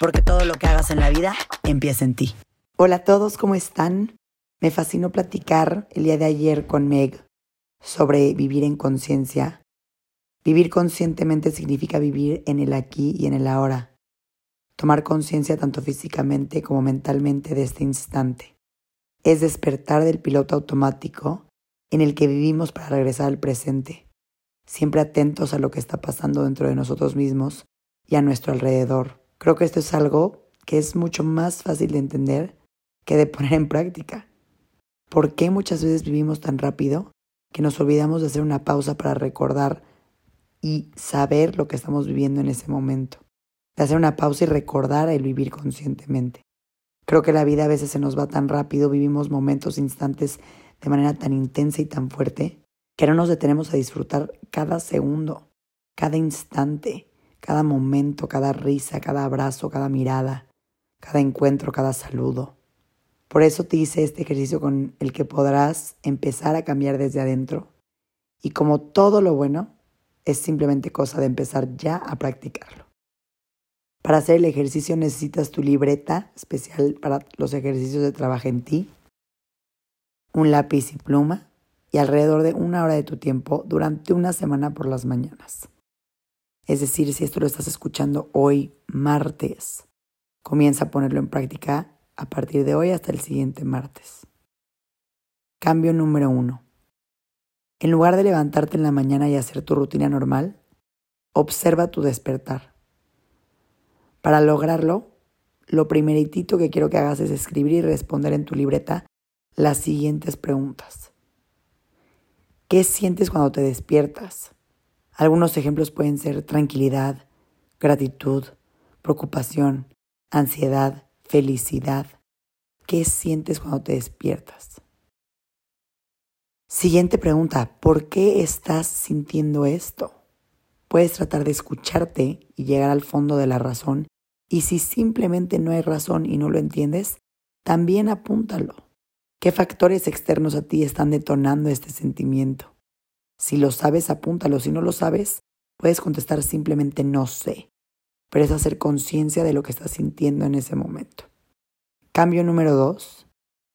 porque todo lo que hagas en la vida empieza en ti. Hola a todos, ¿cómo están? Me fascinó platicar el día de ayer con Meg sobre vivir en conciencia. Vivir conscientemente significa vivir en el aquí y en el ahora. Tomar conciencia tanto físicamente como mentalmente de este instante. Es despertar del piloto automático en el que vivimos para regresar al presente, siempre atentos a lo que está pasando dentro de nosotros mismos y a nuestro alrededor. Creo que esto es algo que es mucho más fácil de entender que de poner en práctica. ¿Por qué muchas veces vivimos tan rápido que nos olvidamos de hacer una pausa para recordar y saber lo que estamos viviendo en ese momento? De hacer una pausa y recordar el vivir conscientemente. Creo que la vida a veces se nos va tan rápido, vivimos momentos, instantes de manera tan intensa y tan fuerte, que no nos detenemos a disfrutar cada segundo, cada instante, cada momento, cada risa, cada abrazo, cada mirada, cada encuentro, cada saludo. Por eso te hice este ejercicio con el que podrás empezar a cambiar desde adentro. Y como todo lo bueno, es simplemente cosa de empezar ya a practicarlo. Para hacer el ejercicio necesitas tu libreta especial para los ejercicios de trabajo en ti, un lápiz y pluma y alrededor de una hora de tu tiempo durante una semana por las mañanas. Es decir, si esto lo estás escuchando hoy, martes, comienza a ponerlo en práctica a partir de hoy hasta el siguiente martes. Cambio número uno. En lugar de levantarte en la mañana y hacer tu rutina normal, observa tu despertar. Para lograrlo, lo primeritito que quiero que hagas es escribir y responder en tu libreta las siguientes preguntas. ¿Qué sientes cuando te despiertas? Algunos ejemplos pueden ser tranquilidad, gratitud, preocupación, ansiedad, felicidad. ¿Qué sientes cuando te despiertas? Siguiente pregunta, ¿por qué estás sintiendo esto? Puedes tratar de escucharte y llegar al fondo de la razón y si simplemente no hay razón y no lo entiendes, también apúntalo. ¿Qué factores externos a ti están detonando este sentimiento? Si lo sabes, apúntalo. Si no lo sabes, puedes contestar simplemente no sé. Pero es hacer conciencia de lo que estás sintiendo en ese momento. Cambio número dos.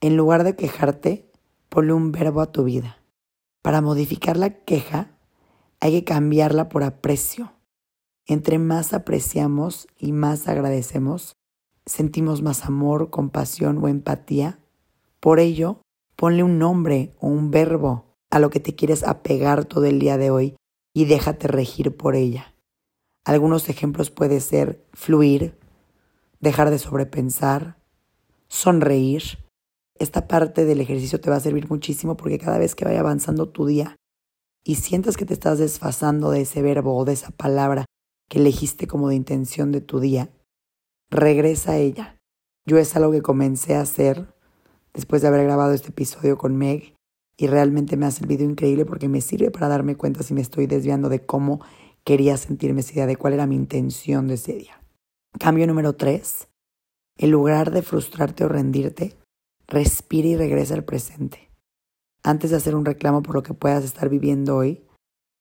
En lugar de quejarte, ponle un verbo a tu vida. Para modificar la queja, hay que cambiarla por aprecio. Entre más apreciamos y más agradecemos, sentimos más amor, compasión o empatía. Por ello, ponle un nombre o un verbo a lo que te quieres apegar todo el día de hoy y déjate regir por ella. Algunos ejemplos puede ser fluir, dejar de sobrepensar, sonreír. Esta parte del ejercicio te va a servir muchísimo porque cada vez que vaya avanzando tu día y sientas que te estás desfasando de ese verbo o de esa palabra que elegiste como de intención de tu día, regresa a ella. Yo es algo que comencé a hacer después de haber grabado este episodio con Meg y realmente me ha servido increíble porque me sirve para darme cuenta si me estoy desviando de cómo quería sentirme ese día, de cuál era mi intención de ese día. Cambio número tres. En lugar de frustrarte o rendirte, respira y regresa al presente. Antes de hacer un reclamo por lo que puedas estar viviendo hoy,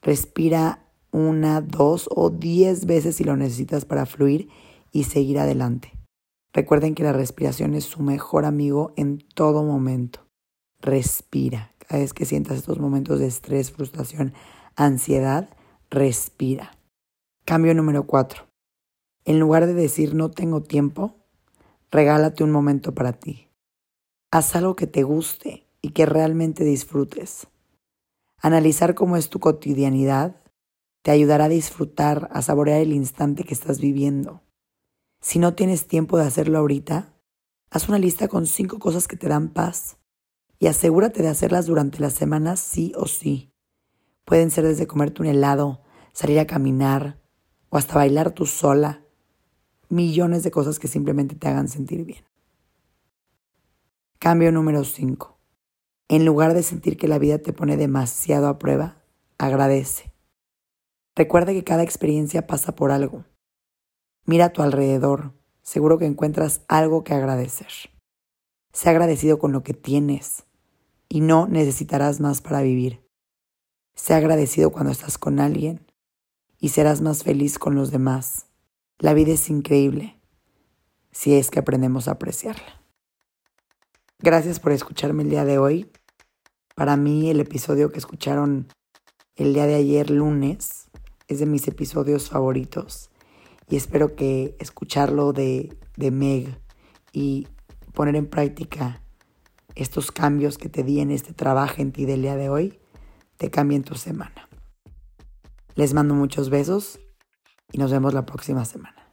respira una, dos o diez veces si lo necesitas para fluir y seguir adelante. Recuerden que la respiración es su mejor amigo en todo momento. Respira. Cada vez que sientas estos momentos de estrés, frustración, ansiedad, respira. Cambio número cuatro. En lugar de decir no tengo tiempo, regálate un momento para ti. Haz algo que te guste y que realmente disfrutes. Analizar cómo es tu cotidianidad te ayudará a disfrutar, a saborear el instante que estás viviendo. Si no tienes tiempo de hacerlo ahorita, haz una lista con cinco cosas que te dan paz y asegúrate de hacerlas durante las semanas sí o sí. Pueden ser desde comerte un helado, salir a caminar o hasta bailar tú sola. millones de cosas que simplemente te hagan sentir bien. Cambio número 5. En lugar de sentir que la vida te pone demasiado a prueba, agradece. Recuerda que cada experiencia pasa por algo. Mira a tu alrededor, seguro que encuentras algo que agradecer. Sé agradecido con lo que tienes y no necesitarás más para vivir. Sé agradecido cuando estás con alguien y serás más feliz con los demás. La vida es increíble si es que aprendemos a apreciarla. Gracias por escucharme el día de hoy. Para mí el episodio que escucharon el día de ayer lunes es de mis episodios favoritos y espero que escucharlo de, de Meg y poner en práctica estos cambios que te di en este trabajo en ti del día de hoy te cambien tu semana. Les mando muchos besos y nos vemos la próxima semana.